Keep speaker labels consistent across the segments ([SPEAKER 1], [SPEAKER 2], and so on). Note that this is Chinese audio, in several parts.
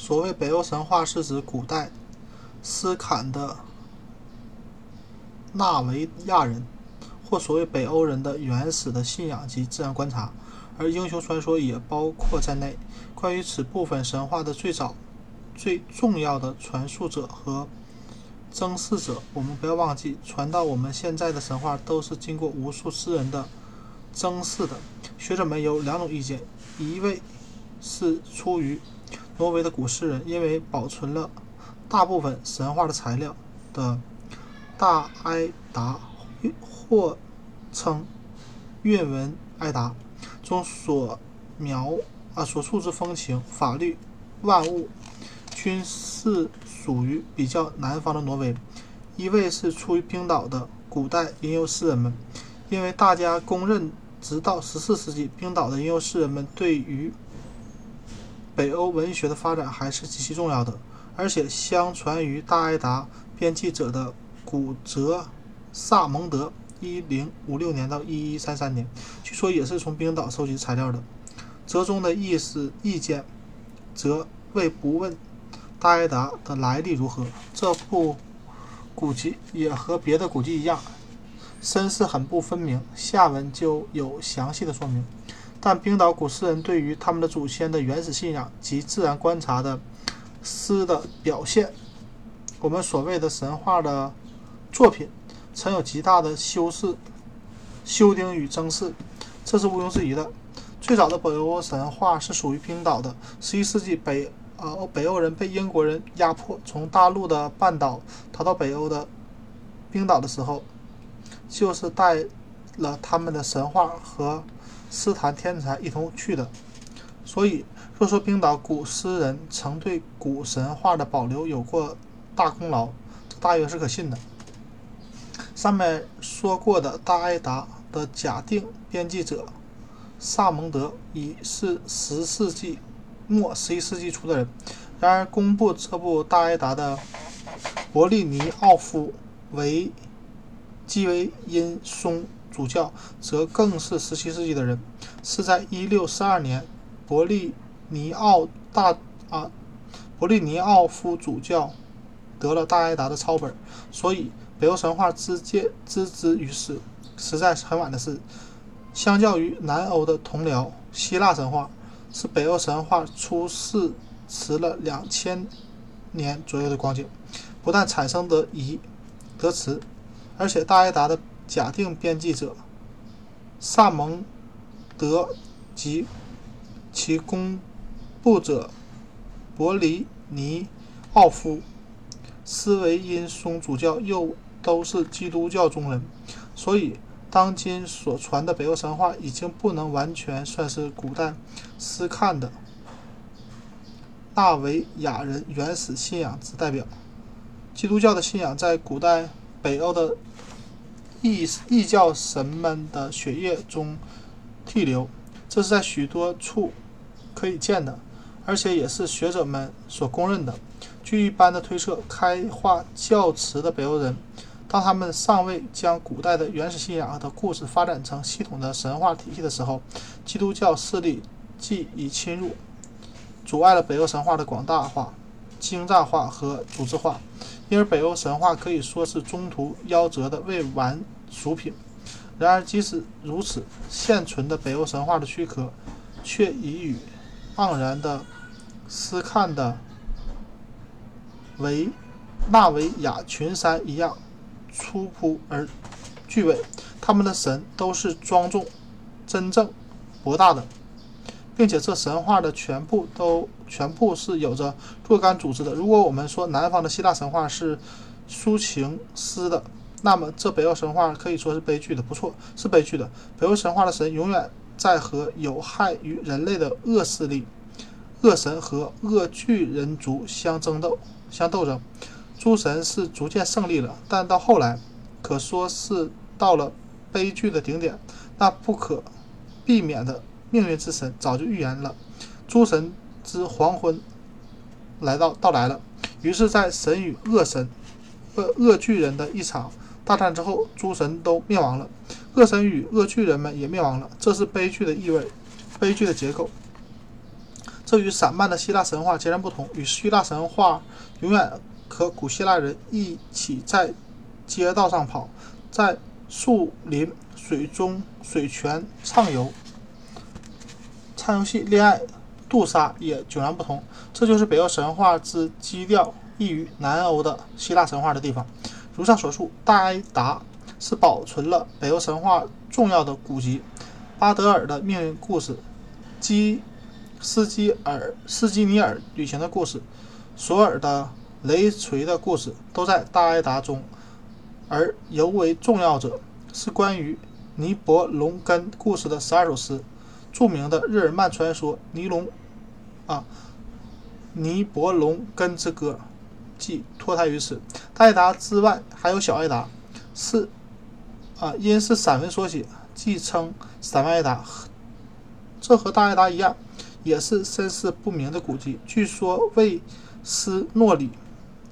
[SPEAKER 1] 所谓北欧神话是指古代斯坎的纳维亚人，或所谓北欧人的原始的信仰及自然观察，而英雄传说也包括在内。关于此部分神话的最早、最重要的传述者和增事者，我们不要忘记，传到我们现在的神话都是经过无数诗人的增事的。学者们有两种意见：一位是出于挪威的古诗人，因为保存了大部分神话的材料的大埃达，或称韵文埃达中所描。啊，所述之风情、法律、万物，均是属于比较南方的挪威。一位是出于冰岛的古代吟游诗人们，因为大家公认，直到十四世纪，冰岛的吟游诗人们对于北欧文学的发展还是极其重要的。而且，相传于大埃达编辑者的古泽萨蒙德（一零五六年到一一三三年），据说也是从冰岛收集材料的。折中的意思意见，则为不问大埃达的来历如何。这部古籍也和别的古籍一样，身世很不分明，下文就有详细的说明。但冰岛古诗人对于他们的祖先的原始信仰及自然观察的诗的表现，我们所谓的神话的作品，曾有极大的修饰、修订与增饰，这是毋庸置疑的。最早的北欧神话是属于冰岛的。十一世纪，北呃北欧人被英国人压迫，从大陆的半岛逃到北欧的冰岛的时候，就是带了他们的神话和诗坛天才一同去的。所以，若说冰岛古诗人曾对古神话的保留有过大功劳，这大约是可信的。上面说过的大埃达的假定编辑者。萨蒙德已是十世纪末、十一世纪初的人。然而，公布这部《大埃达》的伯利尼奥夫为基维因松主教，则更是十七世纪的人。是在一六四二年，伯利尼奥大啊，伯利尼奥夫主教得了《大埃达》的抄本，所以北欧神话之介知之于世，实在是很晚的事。相较于南欧的同僚希腊神话，是北欧神话出世迟了两千年左右的光景。不但产生得疑得迟，而且大埃达的假定编辑者萨蒙德及其公布者伯里尼奥夫斯维因松主教又都是基督教中人，所以。当今所传的北欧神话已经不能完全算是古代斯堪的纳维亚人原始信仰之代表。基督教的信仰在古代北欧的异异教神们的血液中涕流，这是在许多处可以见的，而且也是学者们所公认的。据一般的推测，开化较迟的北欧人。当他们尚未将古代的原始信仰的故事发展成系统的神话体系的时候，基督教势力即已侵入，阻碍了北欧神话的广大化、精湛化和组织化。因而，北欧神话可以说是中途夭折的未完熟品。然而，即使如此，现存的北欧神话的躯壳，却已与盎然的斯堪的维纳维亚群山一样。粗朴而具伟，他们的神都是庄重、真正、博大的，并且这神话的全部都全部是有着若干组织的。如果我们说南方的希腊神话是抒情诗的，那么这北欧神话可以说是悲剧的。不错，是悲剧的。北欧神话的神永远在和有害于人类的恶势力、恶神和恶巨人族相争斗、相斗争。诸神是逐渐胜利了，但到后来，可说是到了悲剧的顶点。那不可避免的命运之神早就预言了，诸神之黄昏来到到来了。于是，在神与恶神、恶恶巨人的一场大战之后，诸神都灭亡了，恶神与恶巨人们也灭亡了。这是悲剧的意味，悲剧的结构。这与散漫的希腊神话截然不同。与希腊神话永远和古希腊人一起在街道上跑，在树林、水中、水泉畅游、唱游戏、恋爱、杜莎也迥然不同。这就是北欧神话之基调异于南欧的希腊神话的地方。如上所述，大埃达是保存了北欧神话重要的古籍。巴德尔的命运故事，基斯基尔斯基尼尔旅行的故事，索尔的雷锤的故事，都在大埃达中。而尤为重要者是关于尼伯龙根故事的十二首诗，著名的日耳曼传说《尼龙》啊，尼伯龙根之歌，即脱胎于此。大埃达之外还有小艾达，是啊，因是散文所写。即称散文艾达，这和大艾达一样，也是身世不明的古迹。据说为斯诺里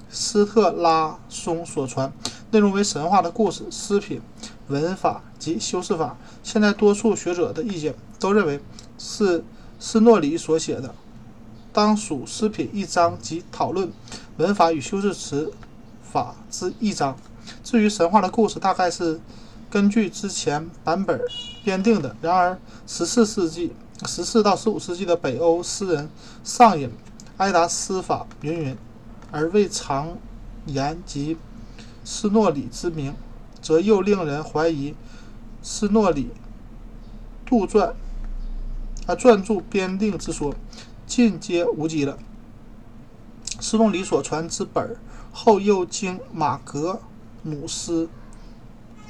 [SPEAKER 1] 斯特拉松所传，内容为神话的故事、诗品、文法及修饰法。现在多数学者的意见都认为是斯诺里所写的，当属诗品一章及讨论文法与修饰词法之一章。至于神话的故事，大概是。根据之前版本编定的。然而，十四世纪、十四到十五世纪的北欧诗人上引埃达诗法云云，而未尝言及斯诺里之名，则又令人怀疑斯诺里杜撰啊撰著编定之说，尽皆无稽了。斯诺里所传之本后又经马格努斯。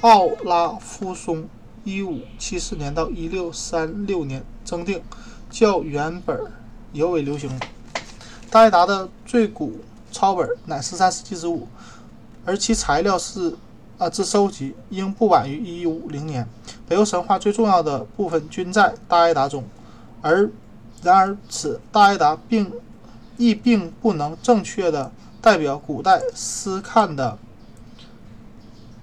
[SPEAKER 1] 奥拉夫松（一五七四年到一六三六年）增订，较原本尤为流行。大埃达的最古抄本乃十三世纪之物，而其材料是啊之收集应不晚于一五零年。北欧神话最重要的部分均在大埃达中，而然而此大埃达并亦并不能正确的代表古代斯堪的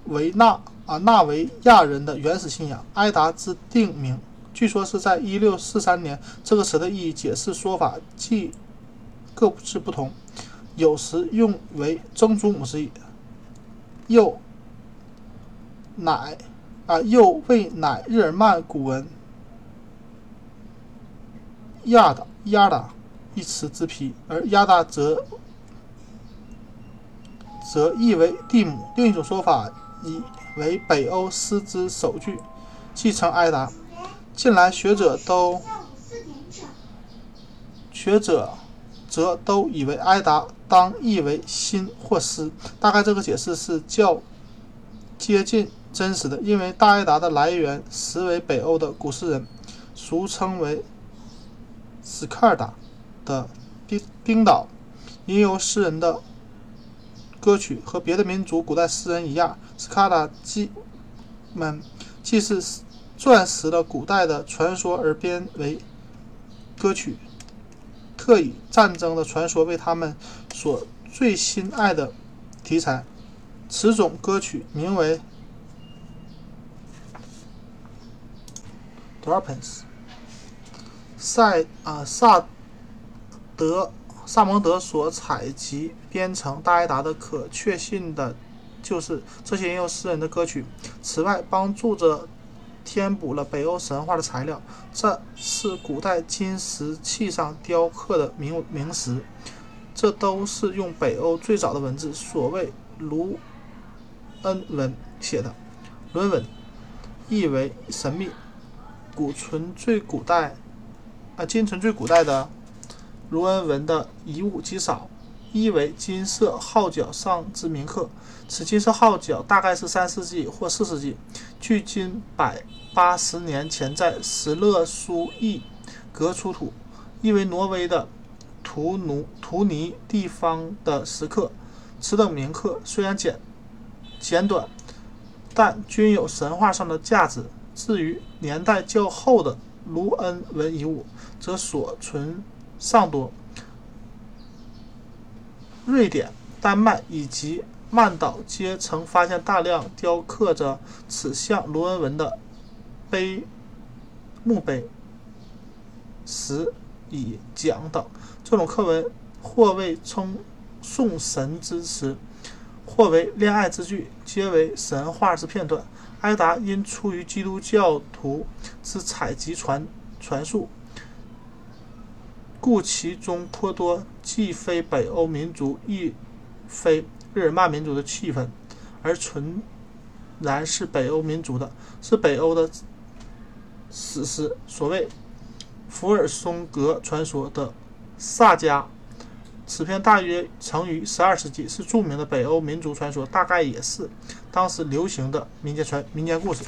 [SPEAKER 1] 维纳。啊，纳维亚人的原始信仰，埃达之定名，据说是在一六四三年。这个词的意义解释说法既各自不同，有时用为曾祖母之意，又乃啊又为乃日耳曼古文亚达亚达一词之皮，而亚达则则译为地母。另一种说法以。为北欧诗之首句，继承埃达。近来学者都学者则都以为埃达当译为新或诗，大概这个解释是较接近真实的。因为大埃达的来源实为北欧的古诗人，俗称为斯卡尔达的冰冰岛吟游诗人的。歌曲和别的民族古代诗人一样，斯卡达既们既是钻石的古代的传说而编为歌曲，特以战争的传说为他们所最心爱的题材。此种歌曲名为 d r a p e n s 塞啊萨德。萨蒙德所采集编成大埃达的可确信的，就是这些吟游诗人的歌曲。此外，帮助着填补了北欧神话的材料，这是古代金石器上雕刻的铭铭石，这都是用北欧最早的文字，所谓卢恩文写的。伦文意为神秘，古存最古代啊，今存最古代的。卢恩文的遗物极少，一为金色号角上之铭刻。此金色号角大概是三世纪或四世纪，距今百八十年前在石勒苏伊格出土。意为挪威的图努图尼地方的石刻。此等铭刻虽然简简短，但均有神话上的价值。至于年代较后的卢恩文遗物，则所存。尚多，瑞典、丹麦以及曼岛皆曾发现大量雕刻着此项卢恩文的碑、墓碑、石以讲等。这种课文或为称颂神之词，或为恋爱之句，皆为神话之片段。埃达因出于基督教徒之采集传传述，故其中颇多既非北欧民族，亦非日耳曼民族的气氛，而纯然是北欧民族的，是北欧的史诗。所谓福尔松格传说的萨迦，此篇大约成于十二世纪，是著名的北欧民族传说，大概也是当时流行的民间传民间故事。